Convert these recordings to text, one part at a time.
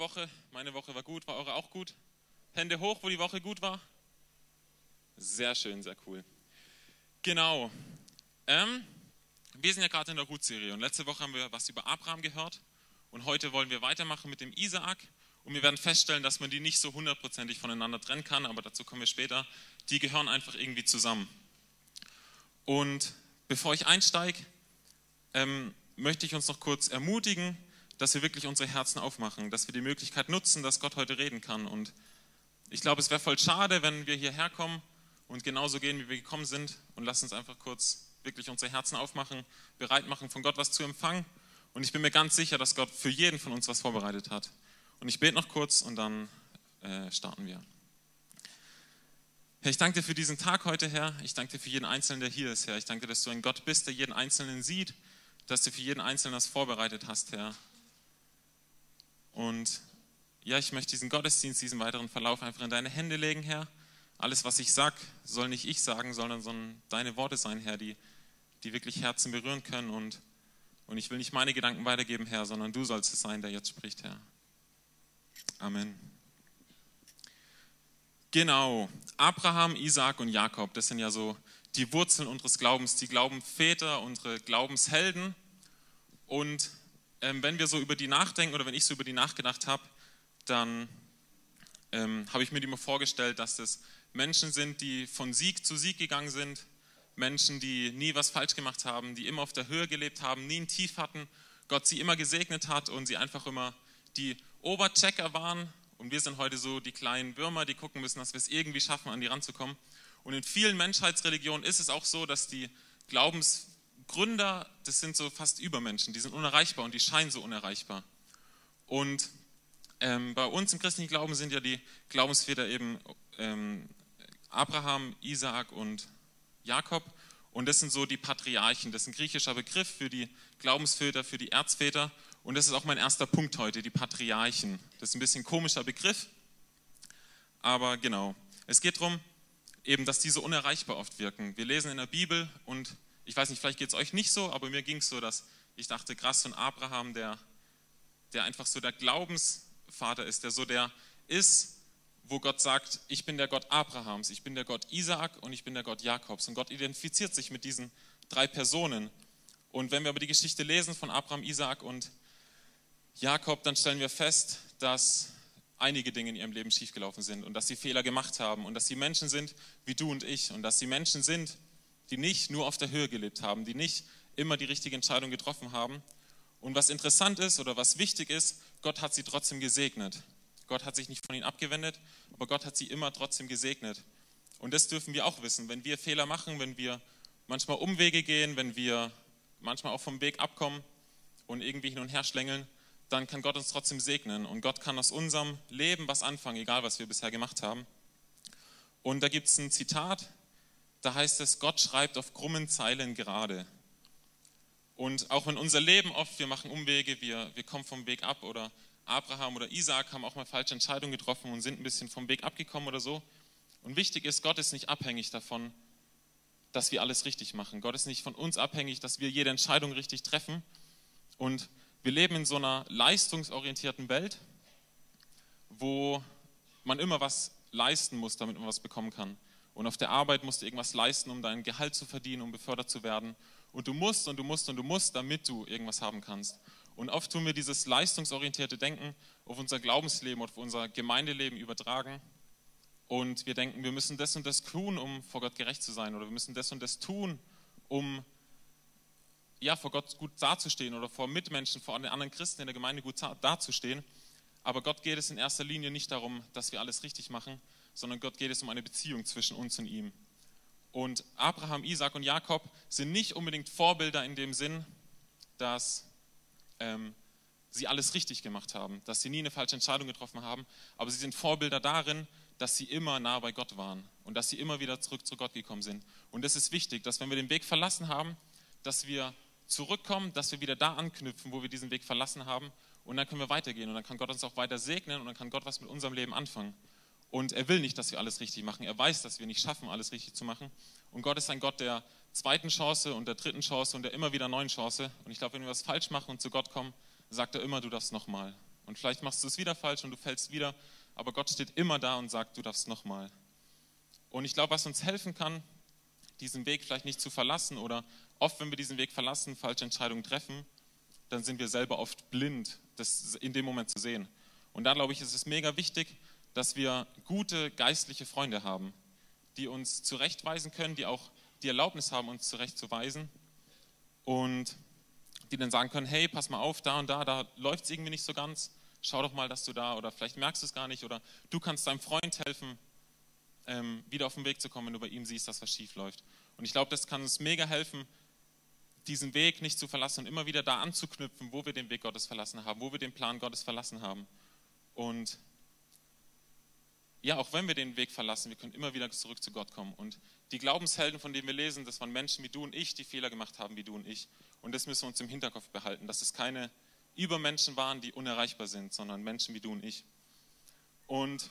Woche? Meine Woche war gut. War eure auch gut? Hände hoch, wo die Woche gut war? Sehr schön, sehr cool. Genau. Ähm, wir sind ja gerade in der Ruth-Serie und letzte Woche haben wir was über Abraham gehört und heute wollen wir weitermachen mit dem Isaak und wir werden feststellen, dass man die nicht so hundertprozentig voneinander trennen kann, aber dazu kommen wir später. Die gehören einfach irgendwie zusammen. Und bevor ich einsteige, ähm, möchte ich uns noch kurz ermutigen, dass wir wirklich unsere Herzen aufmachen, dass wir die Möglichkeit nutzen, dass Gott heute reden kann. Und ich glaube, es wäre voll schade, wenn wir hierher kommen und genauso gehen, wie wir gekommen sind und lass uns einfach kurz wirklich unsere Herzen aufmachen, bereit machen, von Gott was zu empfangen. Und ich bin mir ganz sicher, dass Gott für jeden von uns was vorbereitet hat. Und ich bete noch kurz und dann äh, starten wir. Herr, ich danke dir für diesen Tag heute, Herr. Ich danke dir für jeden Einzelnen, der hier ist, Herr. Ich danke dir, dass du ein Gott bist, der jeden Einzelnen sieht, dass du für jeden Einzelnen das vorbereitet hast, Herr. Und ja, ich möchte diesen Gottesdienst, diesen weiteren Verlauf einfach in deine Hände legen, Herr. Alles, was ich sage, soll nicht ich sagen, sondern, sondern deine Worte sein, Herr, die, die wirklich Herzen berühren können. Und, und ich will nicht meine Gedanken weitergeben, Herr, sondern du sollst es sein, der jetzt spricht, Herr. Amen. Genau, Abraham, Isaac und Jakob, das sind ja so die Wurzeln unseres Glaubens, die Glaubenväter, unsere Glaubenshelden. Und ähm, wenn wir so über die nachdenken oder wenn ich so über die nachgedacht habe, dann ähm, habe ich mir immer vorgestellt, dass das Menschen sind, die von Sieg zu Sieg gegangen sind, Menschen, die nie was falsch gemacht haben, die immer auf der Höhe gelebt haben, nie ein Tief hatten, Gott sie immer gesegnet hat und sie einfach immer die Oberchecker waren. Und wir sind heute so die kleinen Würmer, die gucken müssen, dass wir es irgendwie schaffen, an die ranzukommen. Und in vielen Menschheitsreligionen ist es auch so, dass die Glaubensgründer, das sind so fast Übermenschen, die sind unerreichbar und die scheinen so unerreichbar. Und ähm, bei uns im christlichen Glauben sind ja die Glaubensväter eben ähm, Abraham, Isaak und Jakob. Und das sind so die Patriarchen. Das ist ein griechischer Begriff für die Glaubensväter, für die Erzväter. Und das ist auch mein erster Punkt heute, die Patriarchen. Das ist ein bisschen ein komischer Begriff, aber genau. Es geht darum, eben, dass diese unerreichbar oft wirken. Wir lesen in der Bibel und ich weiß nicht, vielleicht geht es euch nicht so, aber mir ging es so, dass ich dachte, krass, so ein Abraham, der, der einfach so der Glaubensvater ist, der so der ist, wo Gott sagt, ich bin der Gott Abrahams, ich bin der Gott Isaak und ich bin der Gott Jakobs. Und Gott identifiziert sich mit diesen drei Personen. Und wenn wir aber die Geschichte lesen von Abraham, Isaak und Jakob, dann stellen wir fest, dass einige Dinge in ihrem Leben schiefgelaufen sind und dass sie Fehler gemacht haben und dass sie Menschen sind wie du und ich und dass sie Menschen sind, die nicht nur auf der Höhe gelebt haben, die nicht immer die richtige Entscheidung getroffen haben. Und was interessant ist oder was wichtig ist, Gott hat sie trotzdem gesegnet. Gott hat sich nicht von ihnen abgewendet, aber Gott hat sie immer trotzdem gesegnet. Und das dürfen wir auch wissen. Wenn wir Fehler machen, wenn wir manchmal Umwege gehen, wenn wir manchmal auch vom Weg abkommen und irgendwie hin und her schlängeln, dann kann Gott uns trotzdem segnen. Und Gott kann aus unserem Leben was anfangen, egal was wir bisher gemacht haben. Und da gibt es ein Zitat, da heißt es, Gott schreibt auf krummen Zeilen gerade. Und auch wenn unser Leben oft, wir machen Umwege, wir, wir kommen vom Weg ab oder Abraham oder Isaac haben auch mal falsche Entscheidungen getroffen und sind ein bisschen vom Weg abgekommen oder so. Und wichtig ist, Gott ist nicht abhängig davon, dass wir alles richtig machen. Gott ist nicht von uns abhängig, dass wir jede Entscheidung richtig treffen. Und wir leben in so einer leistungsorientierten Welt, wo man immer was leisten muss, damit man was bekommen kann. Und auf der Arbeit musst du irgendwas leisten, um dein Gehalt zu verdienen, um befördert zu werden. Und du musst und du musst und du musst, damit du irgendwas haben kannst. Und oft tun wir dieses leistungsorientierte Denken auf unser Glaubensleben auf unser Gemeindeleben übertragen. Und wir denken, wir müssen das und das tun, um vor Gott gerecht zu sein. Oder wir müssen das und das tun, um ja, vor Gott gut dazustehen oder vor Mitmenschen, vor den anderen Christen in der Gemeinde gut dazustehen. Aber Gott geht es in erster Linie nicht darum, dass wir alles richtig machen, sondern Gott geht es um eine Beziehung zwischen uns und ihm. Und Abraham, Isaac und Jakob sind nicht unbedingt Vorbilder in dem Sinn, dass ähm, sie alles richtig gemacht haben, dass sie nie eine falsche Entscheidung getroffen haben, aber sie sind Vorbilder darin, dass sie immer nah bei Gott waren und dass sie immer wieder zurück zu Gott gekommen sind. Und es ist wichtig, dass wenn wir den Weg verlassen haben, dass wir zurückkommen, dass wir wieder da anknüpfen, wo wir diesen Weg verlassen haben und dann können wir weitergehen und dann kann Gott uns auch weiter segnen und dann kann Gott was mit unserem Leben anfangen. Und er will nicht, dass wir alles richtig machen. Er weiß, dass wir nicht schaffen, alles richtig zu machen. Und Gott ist ein Gott der zweiten Chance und der dritten Chance und der immer wieder neuen Chance. Und ich glaube, wenn wir was falsch machen und zu Gott kommen, sagt er immer, du darfst nochmal Und vielleicht machst du es wieder falsch und du fällst wieder, aber Gott steht immer da und sagt, du darfst nochmal. Und ich glaube, was uns helfen kann, diesen Weg vielleicht nicht zu verlassen oder oft, wenn wir diesen Weg verlassen, falsche Entscheidungen treffen, dann sind wir selber oft blind, das in dem Moment zu sehen. Und da glaube ich, ist es mega wichtig, dass wir gute geistliche Freunde haben, die uns zurechtweisen können, die auch die Erlaubnis haben, uns zurechtzuweisen und die dann sagen können, hey, pass mal auf, da und da, da läuft es irgendwie nicht so ganz, schau doch mal, dass du da, oder vielleicht merkst du es gar nicht, oder du kannst deinem Freund helfen, ähm, wieder auf den Weg zu kommen, wenn du bei ihm siehst, dass was schief läuft. Und ich glaube, das kann uns mega helfen, diesen Weg nicht zu verlassen und immer wieder da anzuknüpfen, wo wir den Weg Gottes verlassen haben, wo wir den Plan Gottes verlassen haben. Und ja, auch wenn wir den Weg verlassen, wir können immer wieder zurück zu Gott kommen. Und die Glaubenshelden, von denen wir lesen, das waren Menschen wie du und ich, die Fehler gemacht haben wie du und ich. Und das müssen wir uns im Hinterkopf behalten, dass es keine Übermenschen waren, die unerreichbar sind, sondern Menschen wie du und ich. Und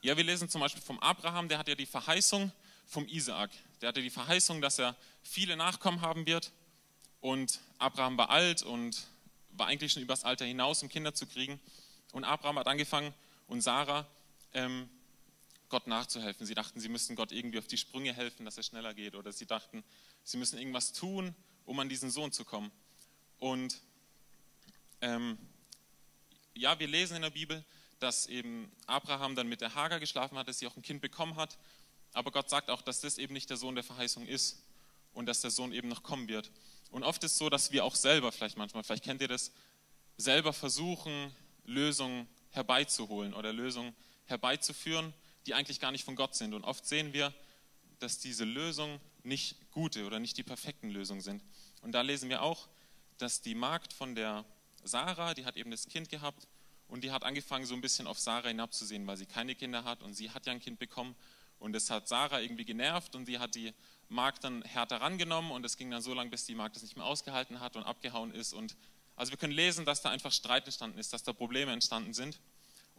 ja, wir lesen zum Beispiel vom Abraham, der hat ja die Verheißung vom Isaak. Der hatte die Verheißung, dass er viele Nachkommen haben wird. Und Abraham war alt und war eigentlich schon übers Alter hinaus, um Kinder zu kriegen. Und Abraham hat angefangen und Sarah Gott nachzuhelfen. Sie dachten, sie müssten Gott irgendwie auf die Sprünge helfen, dass er schneller geht. Oder sie dachten, sie müssen irgendwas tun, um an diesen Sohn zu kommen. Und ähm, ja, wir lesen in der Bibel, dass eben Abraham dann mit der Hagar geschlafen hat, dass sie auch ein Kind bekommen hat. Aber Gott sagt auch, dass das eben nicht der Sohn der Verheißung ist und dass der Sohn eben noch kommen wird. Und oft ist es so, dass wir auch selber, vielleicht manchmal, vielleicht kennt ihr das, selber versuchen, Lösungen herbeizuholen oder Lösungen herbeizuführen, die eigentlich gar nicht von Gott sind. Und oft sehen wir, dass diese Lösungen nicht gute oder nicht die perfekten Lösungen sind. Und da lesen wir auch, dass die Magd von der Sarah, die hat eben das Kind gehabt und die hat angefangen, so ein bisschen auf Sarah hinabzusehen, weil sie keine Kinder hat und sie hat ja ein Kind bekommen. Und das hat Sarah irgendwie genervt und sie hat die Magd dann härter rangenommen und es ging dann so lange, bis die Magd das nicht mehr ausgehalten hat und abgehauen ist. Und also wir können lesen, dass da einfach Streit entstanden ist, dass da Probleme entstanden sind.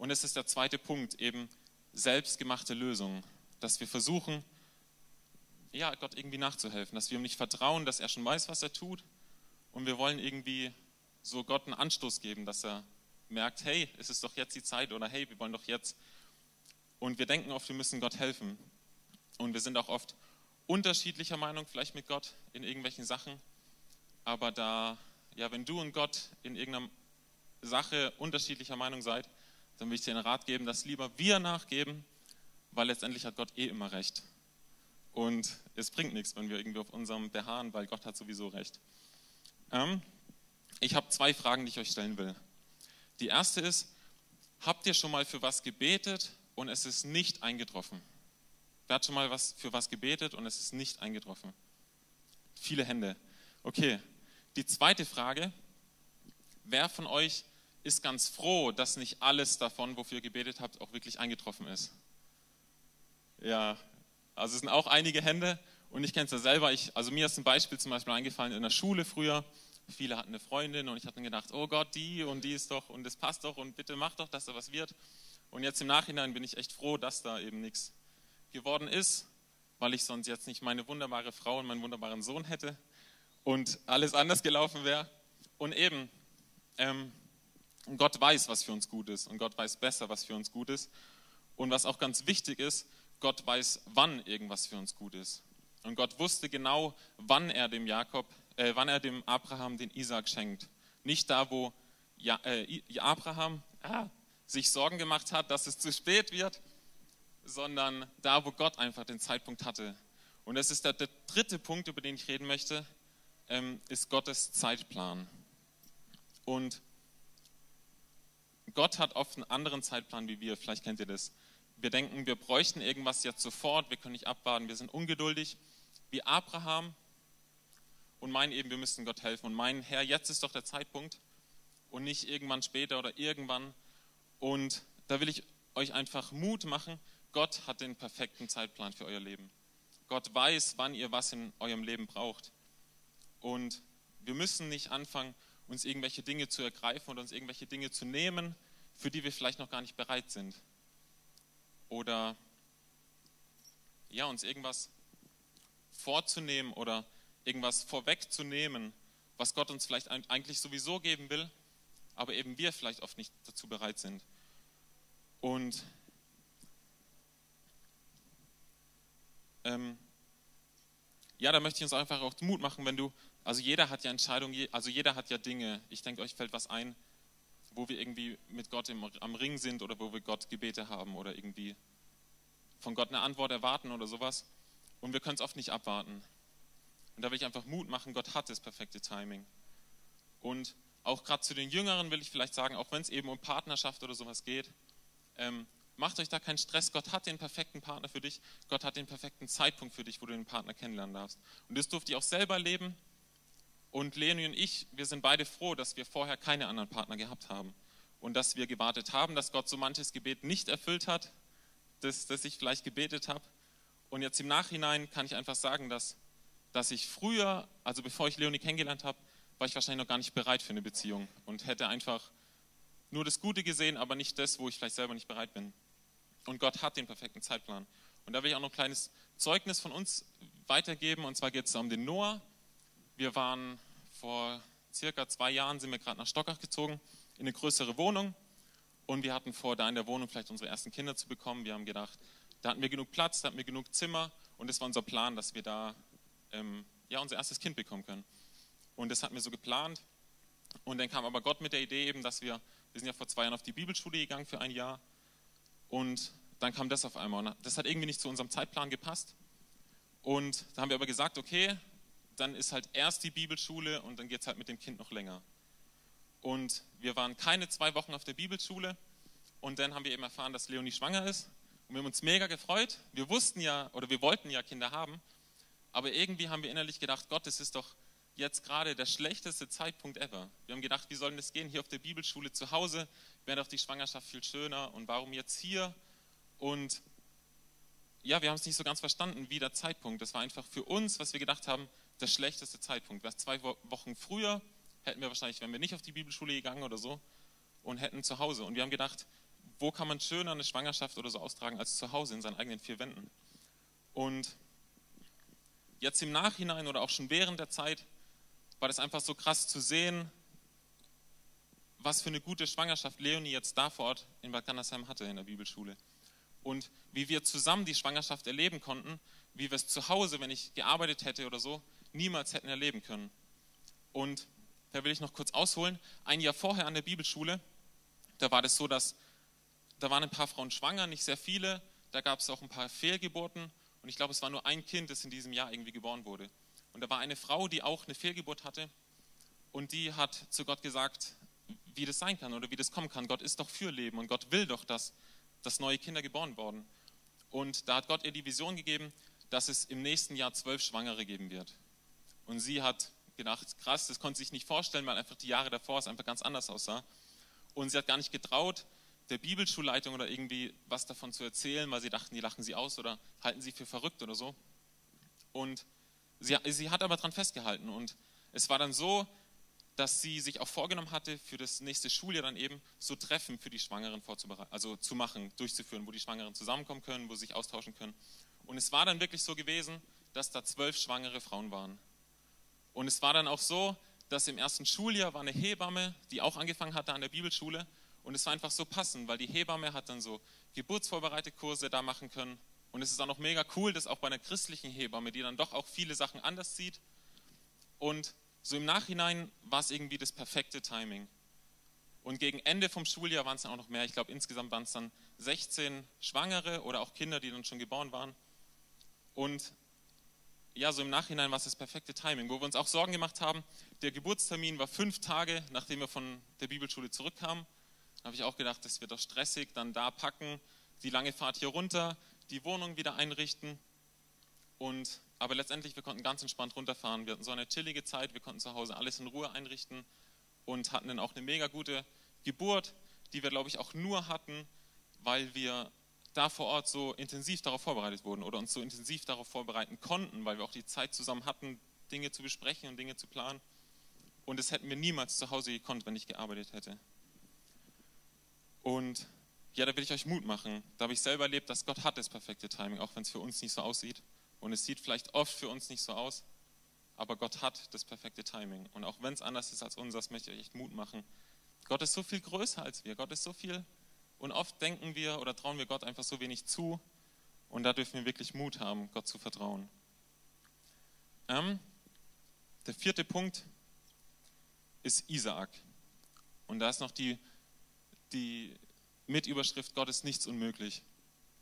Und es ist der zweite Punkt, eben selbstgemachte Lösungen, dass wir versuchen, ja, Gott irgendwie nachzuhelfen, dass wir ihm nicht vertrauen, dass er schon weiß, was er tut. Und wir wollen irgendwie so Gott einen Anstoß geben, dass er merkt, hey, es ist doch jetzt die Zeit oder hey, wir wollen doch jetzt. Und wir denken oft, wir müssen Gott helfen. Und wir sind auch oft unterschiedlicher Meinung vielleicht mit Gott in irgendwelchen Sachen. Aber da, ja, wenn du und Gott in irgendeiner Sache unterschiedlicher Meinung seid, dann will ich dir einen Rat geben, dass lieber wir nachgeben, weil letztendlich hat Gott eh immer recht. Und es bringt nichts, wenn wir irgendwie auf unserem beharren, weil Gott hat sowieso recht. Ähm, ich habe zwei Fragen, die ich euch stellen will. Die erste ist, habt ihr schon mal für was gebetet und es ist nicht eingetroffen? Wer hat schon mal was für was gebetet und es ist nicht eingetroffen? Viele Hände. Okay. Die zweite Frage, wer von euch ist ganz froh, dass nicht alles davon, wofür ihr gebetet habt, auch wirklich eingetroffen ist? Ja, also es sind auch einige Hände und ich kenne es ja selber. Ich, also mir ist ein Beispiel zum Beispiel eingefallen in der Schule früher. Viele hatten eine Freundin und ich hatte mir gedacht, oh Gott, die und die ist doch und das passt doch und bitte mach doch, dass da was wird. Und jetzt im Nachhinein bin ich echt froh, dass da eben nichts geworden ist, weil ich sonst jetzt nicht meine wunderbare Frau und meinen wunderbaren Sohn hätte und alles anders gelaufen wäre. Und eben, ähm, Gott weiß, was für uns gut ist und Gott weiß besser, was für uns gut ist. Und was auch ganz wichtig ist, Gott weiß, wann irgendwas für uns gut ist. Und Gott wusste genau, wann er dem Jakob, äh, wann er dem Abraham den Isaac schenkt. Nicht da, wo ja, äh, Abraham ah, sich Sorgen gemacht hat, dass es zu spät wird, sondern da, wo Gott einfach den Zeitpunkt hatte. Und das ist der, der dritte Punkt, über den ich reden möchte, ähm, ist Gottes Zeitplan. Und Gott hat oft einen anderen Zeitplan wie wir, vielleicht kennt ihr das. Wir denken, wir bräuchten irgendwas jetzt sofort, wir können nicht abwarten, wir sind ungeduldig, wie Abraham und meinen eben, wir müssten Gott helfen und meinen, Herr, jetzt ist doch der Zeitpunkt und nicht irgendwann später oder irgendwann. Und da will ich euch einfach Mut machen, Gott hat den perfekten Zeitplan für euer Leben. Gott weiß, wann ihr was in eurem Leben braucht. Und wir müssen nicht anfangen, uns irgendwelche Dinge zu ergreifen oder uns irgendwelche Dinge zu nehmen, für die wir vielleicht noch gar nicht bereit sind. Oder ja, uns irgendwas vorzunehmen oder irgendwas vorwegzunehmen, was Gott uns vielleicht eigentlich sowieso geben will, aber eben wir vielleicht oft nicht dazu bereit sind. Und ähm, ja, da möchte ich uns einfach auch Mut machen, wenn du, also jeder hat ja Entscheidungen, also jeder hat ja Dinge. Ich denke, euch fällt was ein, wo wir irgendwie mit Gott im, am Ring sind oder wo wir Gott Gebete haben oder irgendwie von Gott eine Antwort erwarten oder sowas. Und wir können es oft nicht abwarten. Und da will ich einfach Mut machen, Gott hat das perfekte Timing. Und auch gerade zu den Jüngeren will ich vielleicht sagen, auch wenn es eben um Partnerschaft oder sowas geht, ähm, macht euch da keinen Stress. Gott hat den perfekten Partner für dich. Gott hat den perfekten Zeitpunkt für dich, wo du den Partner kennenlernen darfst. Und das durfte ich auch selber leben. Und Leonie und ich, wir sind beide froh, dass wir vorher keine anderen Partner gehabt haben. Und dass wir gewartet haben, dass Gott so manches Gebet nicht erfüllt hat, das, das ich vielleicht gebetet habe. Und jetzt im Nachhinein kann ich einfach sagen, dass, dass ich früher, also bevor ich Leonie kennengelernt habe, war ich wahrscheinlich noch gar nicht bereit für eine Beziehung und hätte einfach nur das Gute gesehen, aber nicht das, wo ich vielleicht selber nicht bereit bin. Und Gott hat den perfekten Zeitplan. Und da will ich auch noch ein kleines Zeugnis von uns weitergeben. Und zwar geht es um den Noah. Wir waren vor circa zwei Jahren, sind wir gerade nach Stockach gezogen, in eine größere Wohnung. Und wir hatten vor, da in der Wohnung vielleicht unsere ersten Kinder zu bekommen. Wir haben gedacht, da hatten wir genug Platz, da hatten wir genug Zimmer. Und es war unser Plan, dass wir da ähm, ja, unser erstes Kind bekommen können. Und das hatten wir so geplant. Und dann kam aber Gott mit der Idee eben, dass wir, wir sind ja vor zwei Jahren auf die Bibelschule gegangen für ein Jahr. Und dann kam das auf einmal. Und das hat irgendwie nicht zu unserem Zeitplan gepasst. Und da haben wir aber gesagt, okay, dann ist halt erst die Bibelschule und dann geht es halt mit dem Kind noch länger. Und wir waren keine zwei Wochen auf der Bibelschule und dann haben wir eben erfahren, dass Leonie schwanger ist. Und wir haben uns mega gefreut. Wir wussten ja oder wir wollten ja Kinder haben, aber irgendwie haben wir innerlich gedacht, Gott, es ist doch jetzt gerade der schlechteste Zeitpunkt ever. Wir haben gedacht, wie soll das gehen? Hier auf der Bibelschule zu Hause wäre doch die Schwangerschaft viel schöner und warum jetzt hier? Und ja, wir haben es nicht so ganz verstanden, wie der Zeitpunkt. Das war einfach für uns, was wir gedacht haben, der schlechteste Zeitpunkt. Wäre zwei Wochen früher, hätten wir wahrscheinlich, wären wir nicht auf die Bibelschule gegangen oder so und hätten zu Hause. Und wir haben gedacht, wo kann man schöner eine Schwangerschaft oder so austragen als zu Hause in seinen eigenen vier Wänden? Und jetzt im Nachhinein oder auch schon während der Zeit war das einfach so krass zu sehen, was für eine gute Schwangerschaft Leonie jetzt da vor Ort in Bad Gandersheim hatte in der Bibelschule. Und wie wir zusammen die Schwangerschaft erleben konnten, wie wir es zu Hause, wenn ich gearbeitet hätte oder so, niemals hätten erleben können. Und da will ich noch kurz ausholen. Ein Jahr vorher an der Bibelschule, da war das so, dass da waren ein paar Frauen schwanger, nicht sehr viele. Da gab es auch ein paar Fehlgeburten. Und ich glaube, es war nur ein Kind, das in diesem Jahr irgendwie geboren wurde. Und da war eine Frau, die auch eine Fehlgeburt hatte und die hat zu Gott gesagt, wie das sein kann oder wie das kommen kann. Gott ist doch für Leben und Gott will doch, dass, dass neue Kinder geboren werden. Und da hat Gott ihr die Vision gegeben, dass es im nächsten Jahr zwölf Schwangere geben wird. Und sie hat gedacht, krass, das konnte sie sich nicht vorstellen, weil einfach die Jahre davor es einfach ganz anders aussah. Und sie hat gar nicht getraut, der Bibelschulleitung oder irgendwie was davon zu erzählen, weil sie dachten, die lachen sie aus oder halten sie für verrückt oder so. Und Sie, sie hat aber daran festgehalten und es war dann so, dass sie sich auch vorgenommen hatte, für das nächste Schuljahr dann eben so Treffen für die Schwangeren vorzubereiten, also zu machen, durchzuführen, wo die Schwangeren zusammenkommen können, wo sie sich austauschen können. Und es war dann wirklich so gewesen, dass da zwölf schwangere Frauen waren. Und es war dann auch so, dass im ersten Schuljahr war eine Hebamme, die auch angefangen hatte an der Bibelschule. Und es war einfach so passend, weil die Hebamme hat dann so geburtsvorbereitete Kurse da machen können und es ist auch noch mega cool, dass auch bei einer christlichen Hebamme, die dann doch auch viele Sachen anders sieht. Und so im Nachhinein war es irgendwie das perfekte Timing. Und gegen Ende vom Schuljahr waren es dann auch noch mehr. Ich glaube, insgesamt waren es dann 16 Schwangere oder auch Kinder, die dann schon geboren waren. Und ja, so im Nachhinein war es das perfekte Timing, wo wir uns auch Sorgen gemacht haben. Der Geburtstermin war fünf Tage, nachdem wir von der Bibelschule zurückkamen. Da habe ich auch gedacht, das wird doch stressig, dann da packen, die lange Fahrt hier runter, die Wohnung wieder einrichten. Und, aber letztendlich, wir konnten ganz entspannt runterfahren. Wir hatten so eine chillige Zeit, wir konnten zu Hause alles in Ruhe einrichten und hatten dann auch eine mega gute Geburt, die wir, glaube ich, auch nur hatten, weil wir da vor Ort so intensiv darauf vorbereitet wurden oder uns so intensiv darauf vorbereiten konnten, weil wir auch die Zeit zusammen hatten, Dinge zu besprechen und Dinge zu planen. Und das hätten wir niemals zu Hause gekonnt, wenn ich gearbeitet hätte. Und ja, da will ich euch Mut machen. Da habe ich selber erlebt, dass Gott hat das perfekte Timing, auch wenn es für uns nicht so aussieht. Und es sieht vielleicht oft für uns nicht so aus, aber Gott hat das perfekte Timing. Und auch wenn es anders ist als unseres, möchte ich euch echt Mut machen, Gott ist so viel größer als wir. Gott ist so viel. Und oft denken wir oder trauen wir Gott einfach so wenig zu. Und da dürfen wir wirklich Mut haben, Gott zu vertrauen. Ähm, der vierte Punkt ist Isaak. Und da ist noch die, die Mitüberschrift, Gott ist nichts unmöglich.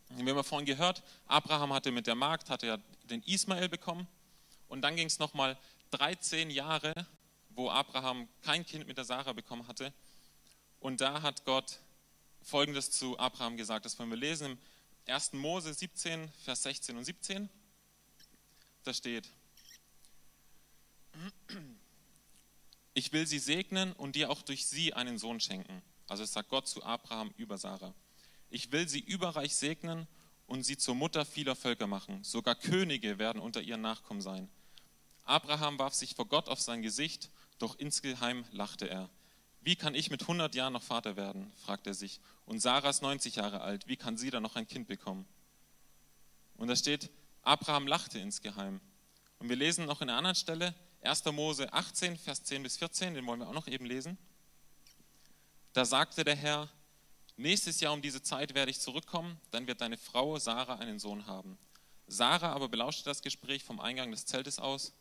Wir haben ja vorhin gehört, Abraham hatte mit der Magd, hatte ja den Ismael bekommen. Und dann ging es nochmal 13 Jahre, wo Abraham kein Kind mit der Sarah bekommen hatte. Und da hat Gott Folgendes zu Abraham gesagt. Das wollen wir lesen im 1. Mose 17, Vers 16 und 17. Da steht, ich will sie segnen und dir auch durch sie einen Sohn schenken. Also es sagt Gott zu Abraham über Sarah. Ich will sie überreich segnen und sie zur Mutter vieler Völker machen. Sogar Könige werden unter ihren Nachkommen sein. Abraham warf sich vor Gott auf sein Gesicht, doch insgeheim lachte er. Wie kann ich mit 100 Jahren noch Vater werden? fragt er sich. Und Sarah ist 90 Jahre alt. Wie kann sie dann noch ein Kind bekommen? Und da steht, Abraham lachte insgeheim. Und wir lesen noch in einer anderen Stelle, 1. Mose 18, Vers 10 bis 14, den wollen wir auch noch eben lesen. Da sagte der Herr, nächstes Jahr um diese Zeit werde ich zurückkommen, dann wird deine Frau Sarah einen Sohn haben. Sarah aber belauschte das Gespräch vom Eingang des Zeltes aus.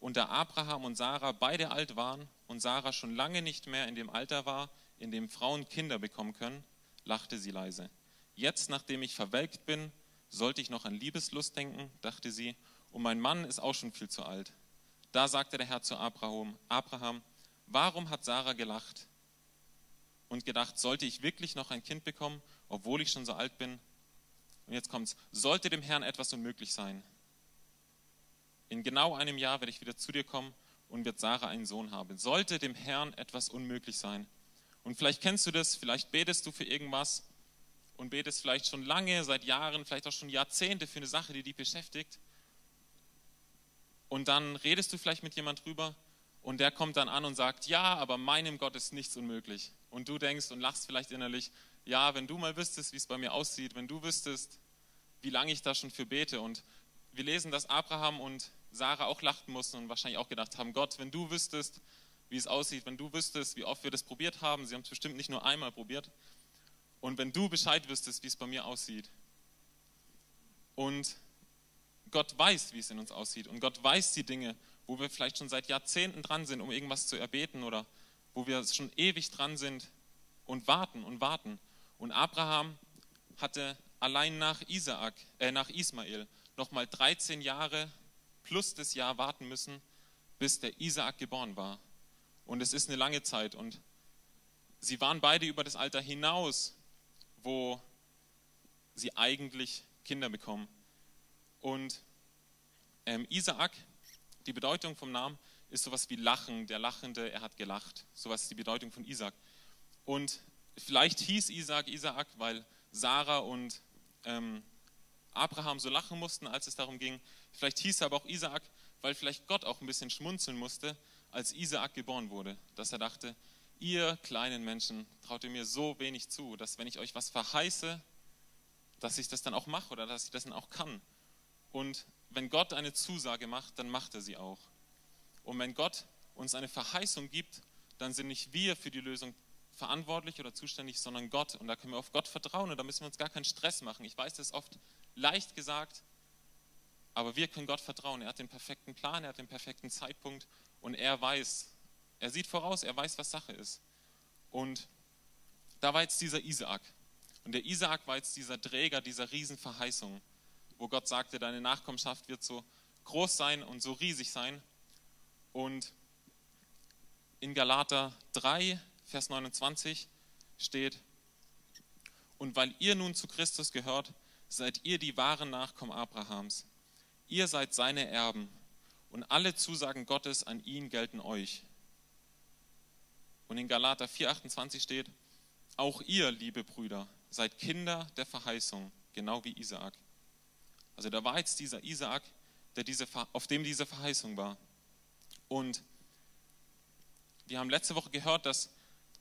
Und da Abraham und Sarah beide alt waren und Sarah schon lange nicht mehr in dem Alter war, in dem Frauen Kinder bekommen können, lachte sie leise. Jetzt, nachdem ich verwelkt bin, sollte ich noch an Liebeslust denken, dachte sie, und mein Mann ist auch schon viel zu alt. Da sagte der Herr zu Abraham, Abraham, warum hat Sarah gelacht und gedacht, sollte ich wirklich noch ein Kind bekommen, obwohl ich schon so alt bin? Und jetzt kommt's, sollte dem Herrn etwas unmöglich sein? In genau einem Jahr werde ich wieder zu dir kommen und wird Sarah einen Sohn haben. Sollte dem Herrn etwas unmöglich sein? Und vielleicht kennst du das, vielleicht betest du für irgendwas und betest vielleicht schon lange, seit Jahren, vielleicht auch schon Jahrzehnte für eine Sache, die dich beschäftigt und dann redest du vielleicht mit jemand drüber und der kommt dann an und sagt, ja, aber meinem Gott ist nichts unmöglich. Und du denkst und lachst vielleicht innerlich, ja, wenn du mal wüsstest, wie es bei mir aussieht, wenn du wüsstest, wie lange ich da schon für bete. Und wir lesen, dass Abraham und Sarah auch lachten mussten und wahrscheinlich auch gedacht haben, Gott, wenn du wüsstest, wie es aussieht, wenn du wüsstest, wie oft wir das probiert haben, sie haben es bestimmt nicht nur einmal probiert, und wenn du Bescheid wüsstest, wie es bei mir aussieht. Und Gott weiß, wie es in uns aussieht und Gott weiß die Dinge, wo wir vielleicht schon seit Jahrzehnten dran sind, um irgendwas zu erbeten oder wo wir schon ewig dran sind und warten und warten. Und Abraham hatte allein nach Isaak, äh, nach Ismael nochmal 13 Jahre plus das Jahr warten müssen, bis der Isaak geboren war. Und es ist eine lange Zeit. Und sie waren beide über das Alter hinaus, wo sie eigentlich Kinder bekommen. Und ähm, Isaak, die Bedeutung vom Namen ist sowas wie Lachen, der Lachende, er hat gelacht. Sowas ist die Bedeutung von Isaak. Und vielleicht hieß Isaak Isaak, weil Sarah und ähm, Abraham so lachen mussten, als es darum ging. Vielleicht hieß er aber auch Isaak, weil vielleicht Gott auch ein bisschen schmunzeln musste, als Isaak geboren wurde. Dass er dachte, ihr kleinen Menschen traut ihr mir so wenig zu, dass wenn ich euch was verheiße, dass ich das dann auch mache oder dass ich das dann auch kann. Und wenn Gott eine Zusage macht, dann macht er sie auch. Und wenn Gott uns eine Verheißung gibt, dann sind nicht wir für die Lösung verantwortlich oder zuständig, sondern Gott. Und da können wir auf Gott vertrauen und da müssen wir uns gar keinen Stress machen. Ich weiß, das ist oft leicht gesagt, aber wir können Gott vertrauen. Er hat den perfekten Plan, er hat den perfekten Zeitpunkt und er weiß, er sieht voraus, er weiß, was Sache ist. Und da war jetzt dieser Isaak. Und der Isaak war jetzt dieser Träger dieser Riesenverheißung wo Gott sagte, deine Nachkommenschaft wird so groß sein und so riesig sein. Und in Galater 3, Vers 29 steht, und weil ihr nun zu Christus gehört, seid ihr die wahren Nachkommen Abrahams. Ihr seid seine Erben und alle Zusagen Gottes an ihn gelten euch. Und in Galater 4,28 steht, auch ihr, liebe Brüder, seid Kinder der Verheißung, genau wie Isaak. Also da war jetzt dieser Isaak, der diese, auf dem diese Verheißung war. Und wir haben letzte Woche gehört, dass,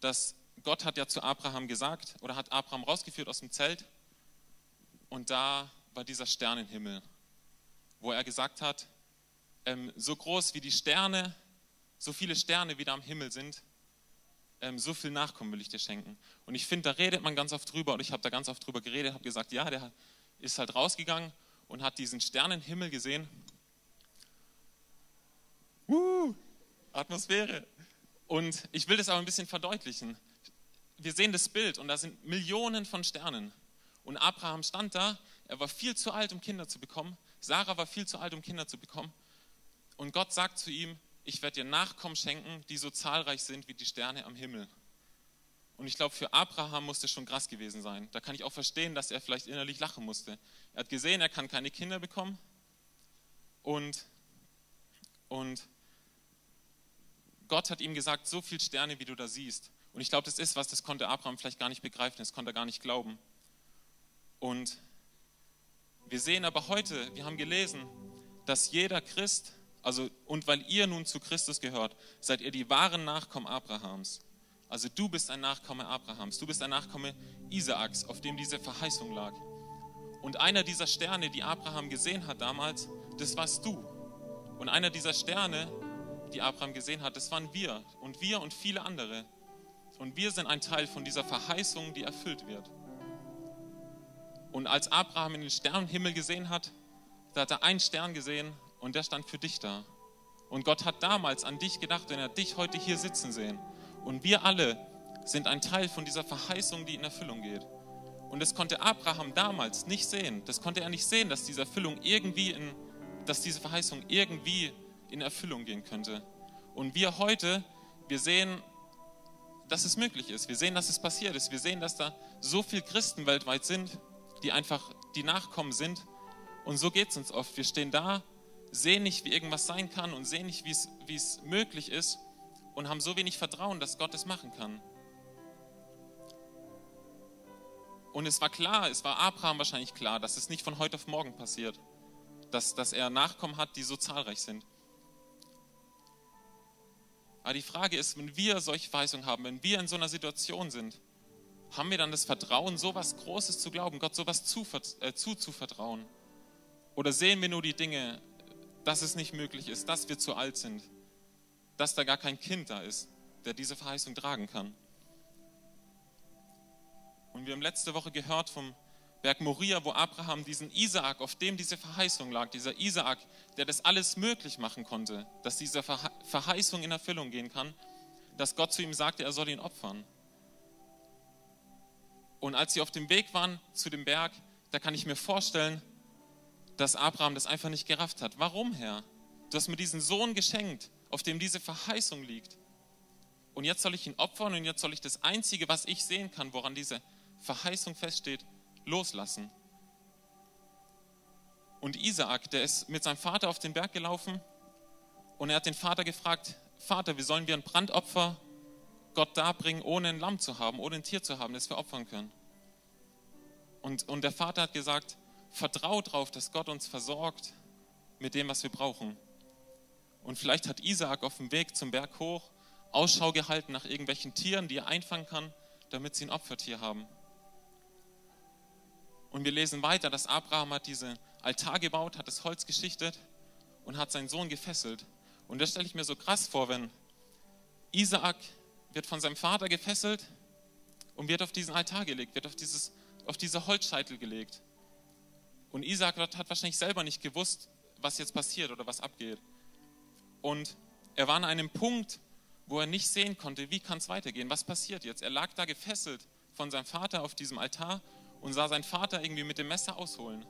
dass Gott hat ja zu Abraham gesagt oder hat Abraham rausgeführt aus dem Zelt und da war dieser Sternenhimmel, wo er gesagt hat, ähm, so groß wie die Sterne, so viele Sterne wie da am Himmel sind, ähm, so viel Nachkommen will ich dir schenken. Und ich finde, da redet man ganz oft drüber und ich habe da ganz oft drüber geredet, habe gesagt, ja, der ist halt rausgegangen und hat diesen Sternenhimmel gesehen. Uh, Atmosphäre. Und ich will das aber ein bisschen verdeutlichen. Wir sehen das Bild und da sind Millionen von Sternen. Und Abraham stand da, er war viel zu alt, um Kinder zu bekommen. Sarah war viel zu alt, um Kinder zu bekommen. Und Gott sagt zu ihm, ich werde dir Nachkommen schenken, die so zahlreich sind wie die Sterne am Himmel. Und ich glaube, für Abraham muss das schon krass gewesen sein. Da kann ich auch verstehen, dass er vielleicht innerlich lachen musste. Er hat gesehen, er kann keine Kinder bekommen. Und, und Gott hat ihm gesagt, so viele Sterne, wie du da siehst. Und ich glaube, das ist was, das konnte Abraham vielleicht gar nicht begreifen, das konnte er gar nicht glauben. Und wir sehen aber heute, wir haben gelesen, dass jeder Christ, also und weil ihr nun zu Christus gehört, seid ihr die wahren Nachkommen Abrahams. Also du bist ein Nachkomme Abrahams, du bist ein Nachkomme Isaaks, auf dem diese Verheißung lag. Und einer dieser Sterne, die Abraham gesehen hat damals, das warst du. Und einer dieser Sterne, die Abraham gesehen hat, das waren wir und wir und viele andere. Und wir sind ein Teil von dieser Verheißung, die erfüllt wird. Und als Abraham in den Sternenhimmel gesehen hat, da hat er einen Stern gesehen und der stand für dich da. Und Gott hat damals an dich gedacht und er hat dich heute hier sitzen sehen. Und wir alle sind ein Teil von dieser Verheißung, die in Erfüllung geht. Und das konnte Abraham damals nicht sehen. Das konnte er nicht sehen, dass diese Erfüllung irgendwie in, dass diese Verheißung irgendwie in Erfüllung gehen könnte. Und wir heute, wir sehen, dass es möglich ist. Wir sehen, dass es passiert ist. Wir sehen, dass da so viele Christen weltweit sind, die einfach die Nachkommen sind. Und so geht es uns oft. Wir stehen da, sehen nicht, wie irgendwas sein kann und sehen nicht, wie es möglich ist und haben so wenig Vertrauen, dass Gott es machen kann. Und es war klar, es war Abraham wahrscheinlich klar, dass es nicht von heute auf morgen passiert, dass, dass er Nachkommen hat, die so zahlreich sind. Aber die Frage ist, wenn wir solche Verheißungen haben, wenn wir in so einer Situation sind, haben wir dann das Vertrauen, so etwas Großes zu glauben, Gott sowas zu, äh, zuzuvertrauen? Oder sehen wir nur die Dinge, dass es nicht möglich ist, dass wir zu alt sind, dass da gar kein Kind da ist, der diese Verheißung tragen kann? Und wir haben letzte Woche gehört vom Berg Moria, wo Abraham diesen Isaak, auf dem diese Verheißung lag, dieser Isaak, der das alles möglich machen konnte, dass diese Verheißung in Erfüllung gehen kann, dass Gott zu ihm sagte, er soll ihn opfern. Und als sie auf dem Weg waren zu dem Berg, da kann ich mir vorstellen, dass Abraham das einfach nicht gerafft hat. Warum, Herr? Du hast mir diesen Sohn geschenkt, auf dem diese Verheißung liegt. Und jetzt soll ich ihn opfern und jetzt soll ich das Einzige, was ich sehen kann, woran diese Verheißung feststeht, loslassen. Und Isaak, der ist mit seinem Vater auf den Berg gelaufen und er hat den Vater gefragt, Vater, wie sollen wir ein Brandopfer Gott darbringen, ohne ein Lamm zu haben, ohne ein Tier zu haben, das wir opfern können? Und, und der Vater hat gesagt, vertrau darauf, dass Gott uns versorgt mit dem, was wir brauchen. Und vielleicht hat Isaak auf dem Weg zum Berg hoch Ausschau gehalten nach irgendwelchen Tieren, die er einfangen kann, damit sie ein Opfertier haben. Und wir lesen weiter, dass Abraham hat diese Altar gebaut, hat das Holz geschichtet und hat seinen Sohn gefesselt. Und das stelle ich mir so krass vor, wenn Isaak wird von seinem Vater gefesselt und wird auf diesen Altar gelegt, wird auf, dieses, auf diese Holzscheitel gelegt. Und Isaac hat wahrscheinlich selber nicht gewusst, was jetzt passiert oder was abgeht. Und er war an einem Punkt, wo er nicht sehen konnte, wie kann es weitergehen, was passiert jetzt. Er lag da gefesselt von seinem Vater auf diesem Altar und sah seinen Vater irgendwie mit dem Messer ausholen.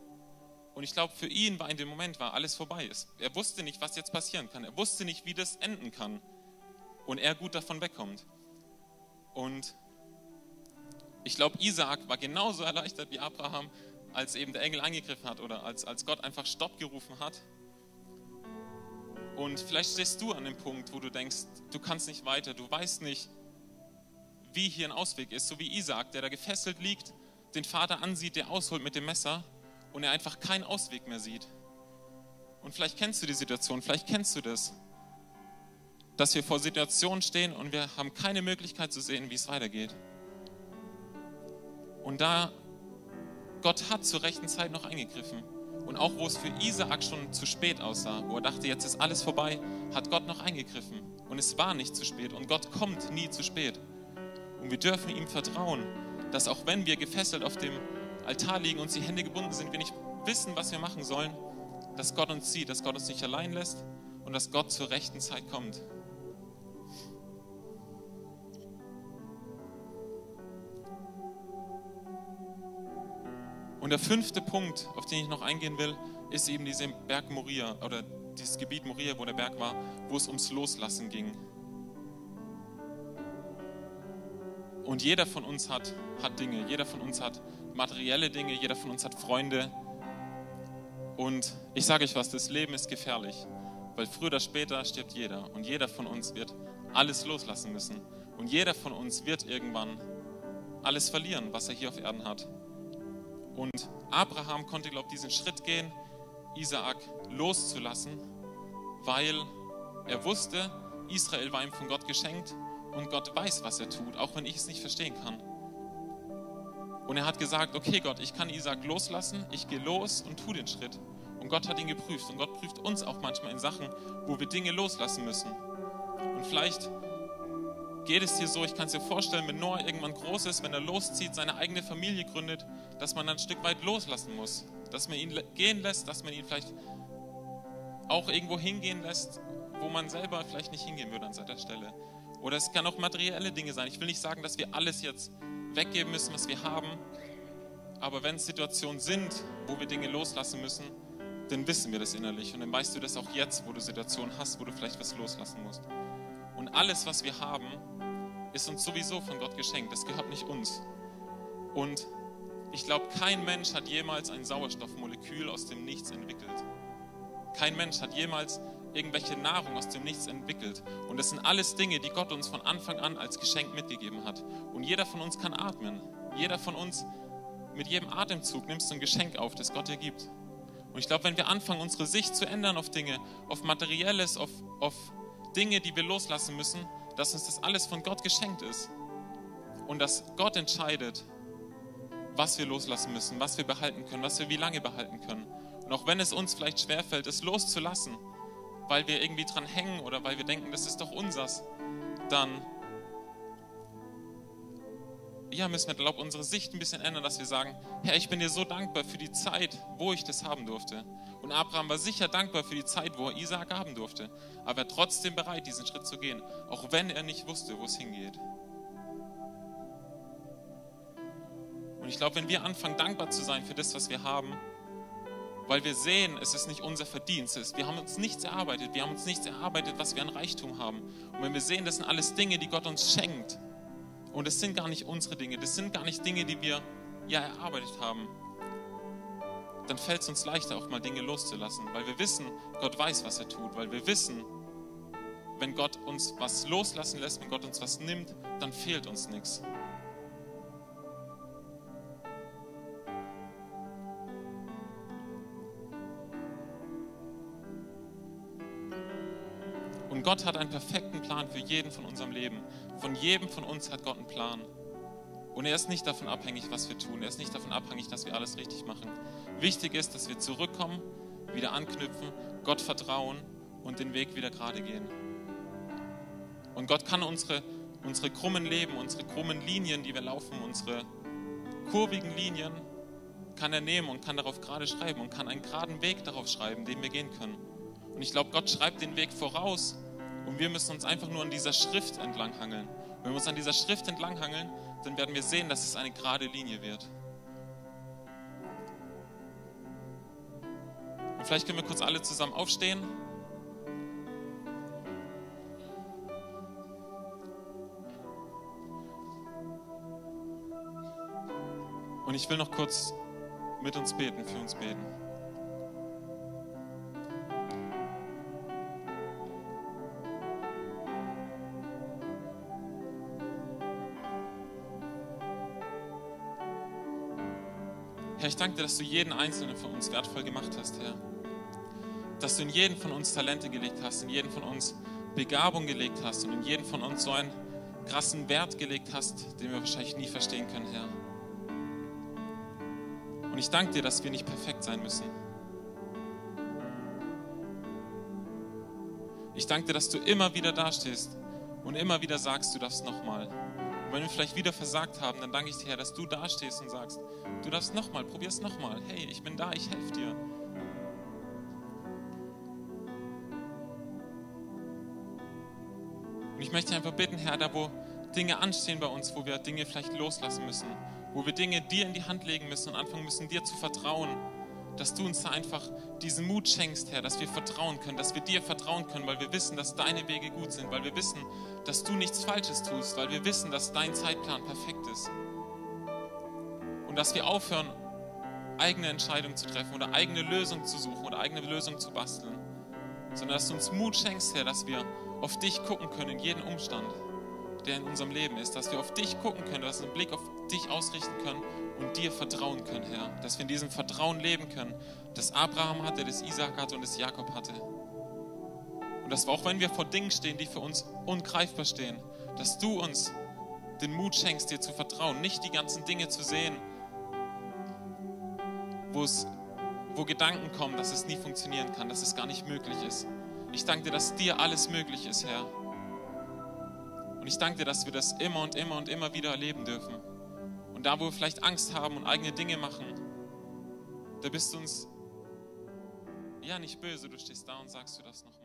Und ich glaube, für ihn war in dem Moment war alles vorbei. Er wusste nicht, was jetzt passieren kann. Er wusste nicht, wie das enden kann. Und er gut davon wegkommt. Und ich glaube, Isaak war genauso erleichtert wie Abraham, als eben der Engel angegriffen hat oder als, als Gott einfach Stopp gerufen hat. Und vielleicht stehst du an dem Punkt, wo du denkst, du kannst nicht weiter, du weißt nicht, wie hier ein Ausweg ist, so wie Isaak, der da gefesselt liegt den Vater ansieht, der ausholt mit dem Messer und er einfach keinen Ausweg mehr sieht. Und vielleicht kennst du die Situation, vielleicht kennst du das, dass wir vor Situationen stehen und wir haben keine Möglichkeit zu sehen, wie es weitergeht. Und da Gott hat zur rechten Zeit noch eingegriffen. Und auch wo es für Isaak schon zu spät aussah, wo er dachte, jetzt ist alles vorbei, hat Gott noch eingegriffen. Und es war nicht zu spät. Und Gott kommt nie zu spät. Und wir dürfen ihm vertrauen, dass auch wenn wir gefesselt auf dem Altar liegen und die Hände gebunden sind, wir nicht wissen, was wir machen sollen, dass Gott uns sieht, dass Gott uns nicht allein lässt und dass Gott zur rechten Zeit kommt. Und der fünfte Punkt, auf den ich noch eingehen will, ist eben dieser Berg Moria oder dieses Gebiet Moria, wo der Berg war, wo es ums Loslassen ging. Und jeder von uns hat, hat Dinge, jeder von uns hat materielle Dinge, jeder von uns hat Freunde. Und ich sage euch was, das Leben ist gefährlich, weil früher oder später stirbt jeder und jeder von uns wird alles loslassen müssen. Und jeder von uns wird irgendwann alles verlieren, was er hier auf Erden hat. Und Abraham konnte, glaube ich, diesen Schritt gehen, Isaak loszulassen, weil er wusste, Israel war ihm von Gott geschenkt und Gott weiß, was er tut, auch wenn ich es nicht verstehen kann. Und er hat gesagt, okay Gott, ich kann Isaak loslassen, ich gehe los und tu den Schritt. Und Gott hat ihn geprüft und Gott prüft uns auch manchmal in Sachen, wo wir Dinge loslassen müssen. Und vielleicht es dir so, ich kann es dir vorstellen, wenn Noah irgendwann groß ist, wenn er loszieht, seine eigene Familie gründet, dass man ein Stück weit loslassen muss. Dass man ihn gehen lässt, dass man ihn vielleicht auch irgendwo hingehen lässt, wo man selber vielleicht nicht hingehen würde an seiner Stelle. Oder es kann auch materielle Dinge sein. Ich will nicht sagen, dass wir alles jetzt weggeben müssen, was wir haben. Aber wenn es Situationen sind, wo wir Dinge loslassen müssen, dann wissen wir das innerlich. Und dann weißt du das auch jetzt, wo du Situationen hast, wo du vielleicht was loslassen musst. Und alles, was wir haben, ist uns sowieso von Gott geschenkt. Das gehört nicht uns. Und ich glaube, kein Mensch hat jemals ein Sauerstoffmolekül aus dem Nichts entwickelt. Kein Mensch hat jemals irgendwelche Nahrung aus dem Nichts entwickelt. Und das sind alles Dinge, die Gott uns von Anfang an als Geschenk mitgegeben hat. Und jeder von uns kann atmen. Jeder von uns, mit jedem Atemzug nimmst du ein Geschenk auf, das Gott dir gibt. Und ich glaube, wenn wir anfangen, unsere Sicht zu ändern auf Dinge, auf Materielles, auf, auf Dinge, die wir loslassen müssen, dass uns das alles von Gott geschenkt ist. Und dass Gott entscheidet, was wir loslassen müssen, was wir behalten können, was wir wie lange behalten können. Und auch wenn es uns vielleicht schwerfällt, es loszulassen, weil wir irgendwie dran hängen oder weil wir denken, das ist doch unsers, dann ja, müssen wir, glaube unsere Sicht ein bisschen ändern, dass wir sagen, Herr, ich bin dir so dankbar für die Zeit, wo ich das haben durfte. Und Abraham war sicher dankbar für die Zeit, wo er Isaak haben durfte. Aber er trotzdem bereit, diesen Schritt zu gehen, auch wenn er nicht wusste, wo es hingeht. Und ich glaube, wenn wir anfangen, dankbar zu sein für das, was wir haben, weil wir sehen, es ist nicht unser Verdienst, wir haben uns nichts erarbeitet, wir haben uns nichts erarbeitet, was wir an Reichtum haben. Und wenn wir sehen, das sind alles Dinge, die Gott uns schenkt, und es sind gar nicht unsere Dinge, das sind gar nicht Dinge, die wir ja erarbeitet haben, dann fällt es uns leichter, auch mal Dinge loszulassen, weil wir wissen, Gott weiß, was er tut, weil wir wissen, wenn Gott uns was loslassen lässt, wenn Gott uns was nimmt, dann fehlt uns nichts. Und Gott hat einen perfekten Plan für jeden von unserem Leben. Von jedem von uns hat Gott einen Plan. Und er ist nicht davon abhängig, was wir tun. Er ist nicht davon abhängig, dass wir alles richtig machen. Wichtig ist, dass wir zurückkommen, wieder anknüpfen, Gott vertrauen und den Weg wieder gerade gehen. Und Gott kann unsere, unsere krummen Leben, unsere krummen Linien, die wir laufen, unsere kurvigen Linien, kann er nehmen und kann darauf gerade schreiben und kann einen geraden Weg darauf schreiben, den wir gehen können. Und ich glaube, Gott schreibt den Weg voraus und wir müssen uns einfach nur an dieser Schrift entlanghangeln. Wenn wir uns an dieser Schrift entlanghangeln, dann werden wir sehen, dass es eine gerade Linie wird. Und vielleicht können wir kurz alle zusammen aufstehen. Und ich will noch kurz mit uns beten, für uns beten. Herr, ich danke dir, dass du jeden Einzelnen von uns wertvoll gemacht hast, Herr. Dass du in jeden von uns Talente gelegt hast, in jeden von uns Begabung gelegt hast und in jeden von uns so einen krassen Wert gelegt hast, den wir wahrscheinlich nie verstehen können, Herr. Und ich danke dir, dass wir nicht perfekt sein müssen. Ich danke dir, dass du immer wieder dastehst und immer wieder sagst, du darfst nochmal. Und wenn wir vielleicht wieder versagt haben, dann danke ich dir, Herr, dass du da stehst und sagst, du darfst nochmal, probier nochmal. Hey, ich bin da, ich helfe dir. Und ich möchte einfach bitten, Herr, da wo Dinge anstehen bei uns, wo wir Dinge vielleicht loslassen müssen, wo wir Dinge dir in die Hand legen müssen und anfangen müssen, dir zu vertrauen, dass du uns da einfach diesen Mut schenkst, Herr, dass wir vertrauen können, dass wir dir vertrauen können, weil wir wissen, dass deine Wege gut sind, weil wir wissen, dass du nichts Falsches tust, weil wir wissen, dass dein Zeitplan perfekt ist. Und dass wir aufhören, eigene Entscheidungen zu treffen oder eigene Lösungen zu suchen oder eigene Lösungen zu basteln, sondern dass du uns Mut schenkst, Herr, dass wir auf dich gucken können in jedem Umstand, der in unserem Leben ist, dass wir auf dich gucken können, dass wir einen Blick auf dich ausrichten können und dir vertrauen können, Herr. Dass wir in diesem Vertrauen leben können, das Abraham hatte, das Isaac hatte und das Jakob hatte. Und dass wir auch wenn wir vor Dingen stehen, die für uns ungreifbar stehen, dass du uns den Mut schenkst, dir zu vertrauen, nicht die ganzen Dinge zu sehen, wo, wo Gedanken kommen, dass es nie funktionieren kann, dass es gar nicht möglich ist. Ich danke dir, dass dir alles möglich ist, Herr. Und ich danke dir, dass wir das immer und immer und immer wieder erleben dürfen. Und da, wo wir vielleicht Angst haben und eigene Dinge machen, da bist du uns ja nicht böse, du stehst da und sagst du das noch.